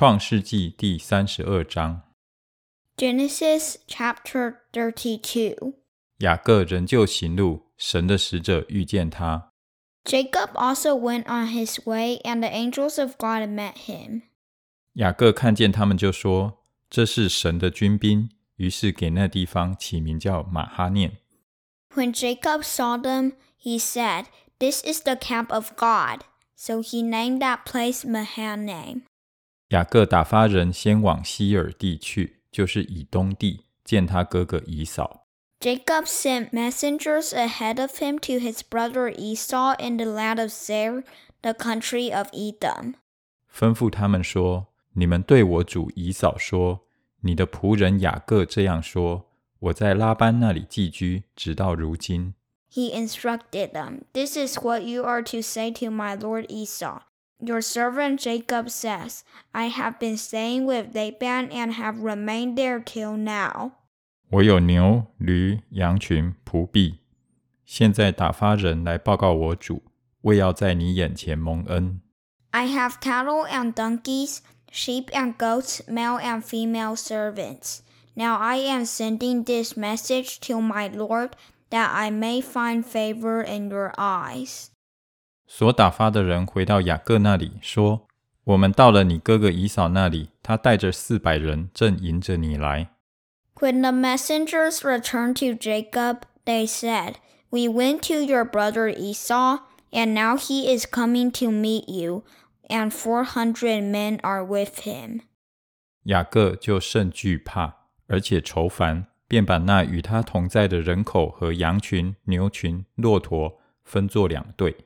创世纪第三十二章， Genesis chapter 32. 雅各仍旧行路，神的使者遇见他。 Jacob also went on his way, and the angels of God met him. 雅各看见他们，就说：“这是神的军兵。”于是给那地方起名叫马哈念。 When Jacob saw them, he said, This is the camp of God. So he named that place Mahanaim. 雅各打发人先往西珥地去，就是以东地，见他哥哥以扫。Jacob sent messengers ahead of him to his brother Esau in the land of Seir, the country of Edom. 吩咐他们说：“你们对我主以扫说，你的仆人雅各这样说：我在拉班那里寄居，直到如今。” He instructed them, "This is what you are to say to my lord Esau." Your servant Jacob says, I have been staying with Laban and have remained there till now. 我有牛、驴、羊群、仆婢，现在打发人来报告我主，为要在你眼前蒙恩。 I have cattle and donkeys, sheep and goats, male and female servants. Now I am sending this message to my lord that I may find favor in your eyes. 所打发的人回到雅各那里，说：“我们到了你哥哥以扫那里，他带着四百人，正迎着你来。When the messengers returned to Jacob, they said, We went to your brother Esau, and now he is coming to meet you, and four hundred men are with him. ”雅各就甚惧怕，而且愁烦，便把那与他同在的人口和羊群、牛群、骆驼分作两队。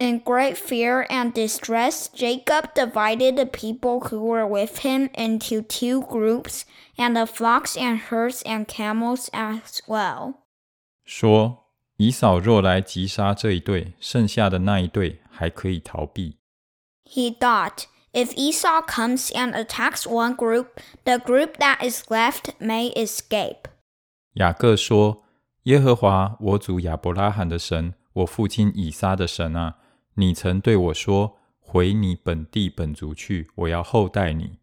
In great fear and distress, Jacob divided the people who were with him into two groups, and the flocks and herds and camels as well. 说：“以扫若来击杀这一队，剩下的那一队还可以逃避。 He thought, if Esau comes and attacks one group, the group that is left may escape. ”雅各说：“耶和华我主亚伯拉罕的神，我父亲以撒的神啊， 你曾对我说：回你本地本族去，我要厚待你。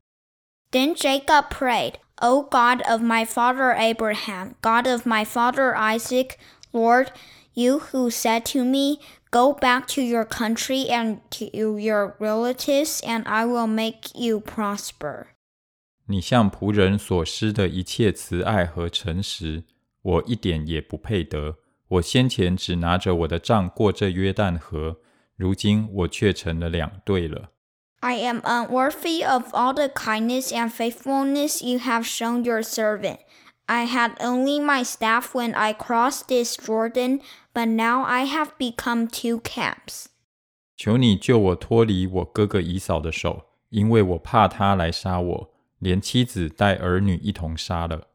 Then Jacob prayed, O God of my father Abraham, God of my father Isaac, Lord, you who said to me, Go back to your country and to your relatives, and I will make you prosper. 你向仆人所施的一切慈爱和诚实，我一点也不配得。我先前只拿着我的杖过这约旦河， 如今我却成了两对了。I am unworthy of all the kindness and faithfulness you have shown your servant. I had only my staff when I crossed this Jordan, but now I have become two camps. 求你救我脱离我哥哥以扫的手，因为我怕他来杀我，连妻子带儿女一同杀了。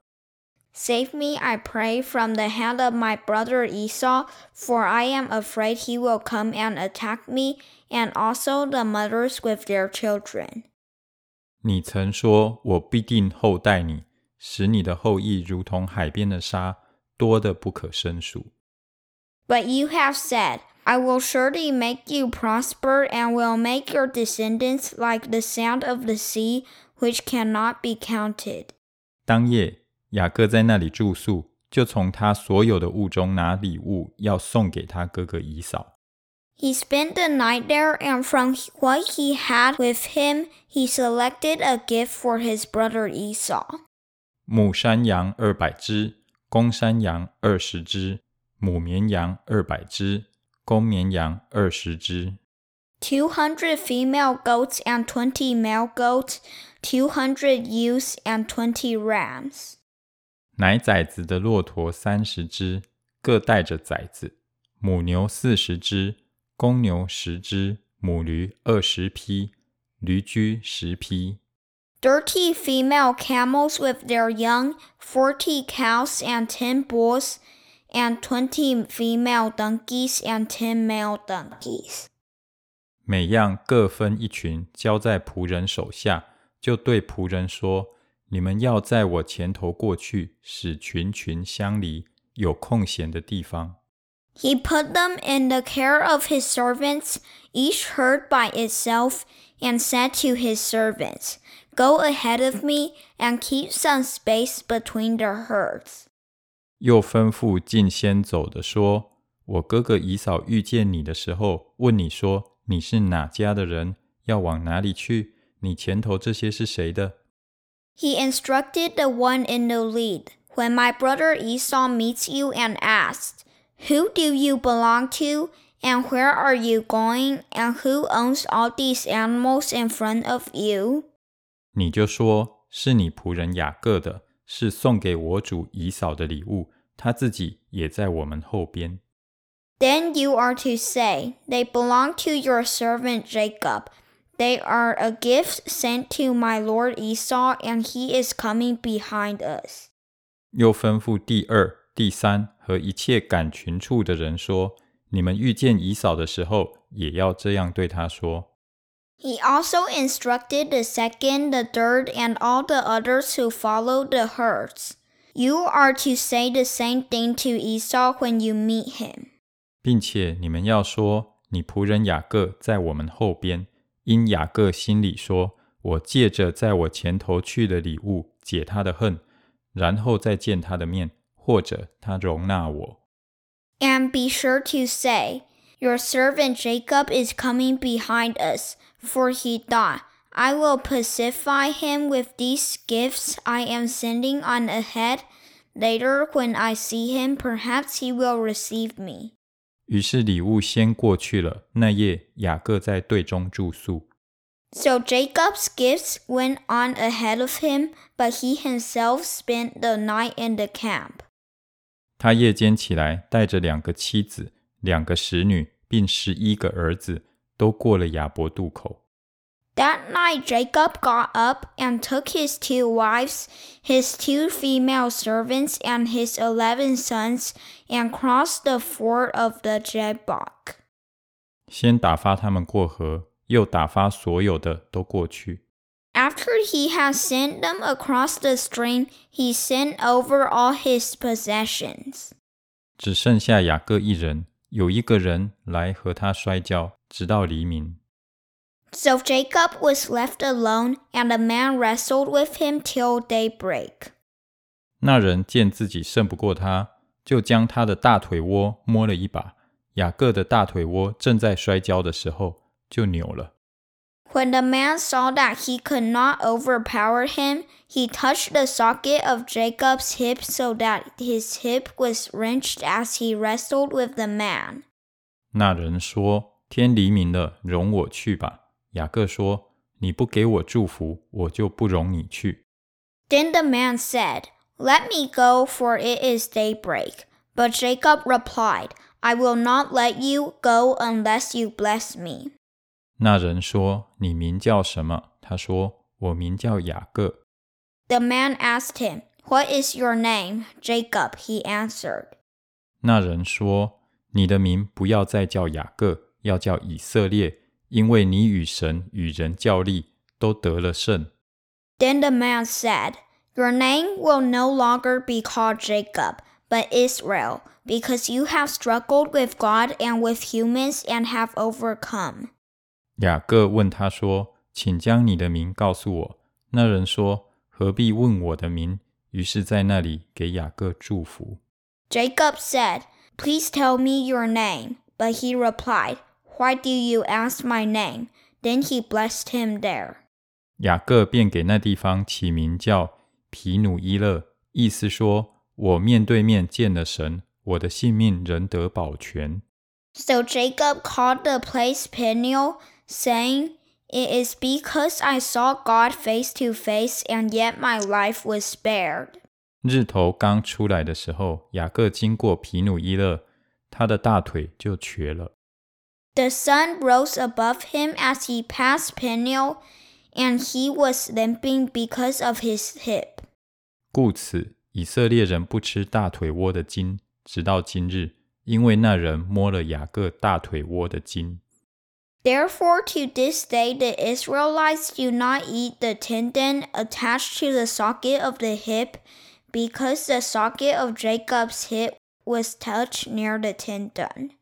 Save me, I pray, from the hand of my brother Esau, for I am afraid he will come and attack me, and also the mothers with their children. 你曾说：“我必定厚待你，使你的后裔如同海边的沙，多得不可胜数。” But you have said, I will surely make you prosper, and will make your descendants like the sand of the sea, which cannot be counted. 当夜， 雅各在那里住宿，就从他所有的物中拿礼物，要送给他哥哥以扫。 He spent the night there, and from what he had with him, he selected a gift for his brother Esau. 母山羊二百只，公山羊二十只，母绵羊二百只，公绵羊二十只。 200 female goats and 20 male goats, 200 ewes and 20 rams. 奶崽子的骆驼三十只，各带着崽子；母牛四十只，公牛十只，母驴二十匹，驴驹十匹。Dirty female camels with their young, forty cows and ten bulls, and twenty female donkeys and ten male donkeys. 每样各分一群，交在仆人手下，就对仆人说：“你们要在我前头过去，使群群相离，有空闲的地方。” He put them in the care of his servants, each herd by itself, and said to his servants, Go ahead of me and keep some space between the herds. 又吩咐近先走的说：“我哥哥以扫遇见你的时候，问你说你是哪家的人，要往哪里去？你前头这些是谁的？” He instructed the one in the lead. When my brother Esau meets you and asks, Who do you belong to? And where are you going? And who owns all these animals in front of you? 你就说是你仆人雅各的，是送给我主以扫的礼物，他自己也在我们后边。 Then you are to say, They belong to your servant Jacob. They are a gift sent to my lord Esau, and he is coming behind us. 又吩咐第二、第三和一切赶群畜的人说：你们遇见以扫的时候，也要这样对他说。 He also instructed the second, the third, and all the others who followed the herds. You are to say the same thing to Esau when you meet him. 并且你们要说：你仆人雅各在我们后边， 因雅各心里说：我借着在我前头去的礼物解他的恨，然后再见他的面，或者他容纳我。 And be sure to say, Your servant Jacob is coming behind us, for he thought, I will pacify him with these gifts I am sending on ahead. Later, when I see him, perhaps he will receive me. 于是礼物先过去了。那夜雅各在队中住宿。So Jacob's gifts went on ahead of him, but he himself spent the night in the camp. 他夜间起来，带着两个妻子、两个使女，并十一个儿子，都过了雅伯渡口。That night Jacob got up and took his two wives, his two female servants, and his eleven sons, and crossed the ford of the Jabbok. 先打发他们过河，又打发所有的都过去。 After he had sent them across the stream, he sent over all his possessions. 只剩下雅各一人，有一个人来和他摔跤，直到黎明。 So Jacob was left alone, and the man wrestled with him till daybreak. 那人见自己胜不过他，就将他的大腿窝摸了一把。雅各的大腿窝正在摔跤的时候，就扭了。 When the man saw that he could not overpower him, he touched the socket of Jacob's hip so that his hip was wrenched as he wrestled with the man. 那人说：“天黎明了，容我去吧。” 雅各说：“你不给我祝福，我就不容你去。 Then the man said, Let me go, for it is daybreak. But Jacob replied, I will not let you go unless you bless me. ”那人说：“你名叫什么？”他说：“我名叫雅各。 The man asked him, What is your name? Jacob, he answered. ”那人说：“你的名不要再叫雅各，要叫以色列， ”因为你与神与人较力，都得了胜。 Then the man said, Your name will no longer be called Jacob, but Israel, because you have struggled with God and with humans and have overcome. 雅各问他说：“请将你的名告诉我。”那人说：“何必问我的名？”于是，在那里给雅各祝福。 Jacob said, Please tell me your name. But he replied, why do you ask my name? Then he blessed him there. 雅各便给那地方起名叫毗努伊勒，意思说：“我面对面见了神，我的性命仍得保全。” So Jacob called the place Peniel, saying, It is because I saw God face to face, and yet my life was spared. 日头刚出来的时候，雅各经过毗努伊勒，他的大腿就瘸了。The sun rose above him as he passed Peniel, and he was limping because of his hip. 故此，以色列人不吃大腿窝的筋，直到今日，因为那人摸了雅各大腿窝的筋。 Therefore, to this day, the Israelites do not eat the tendon attached to the socket of the hip, because the socket of Jacob's hip was touched near the tendon.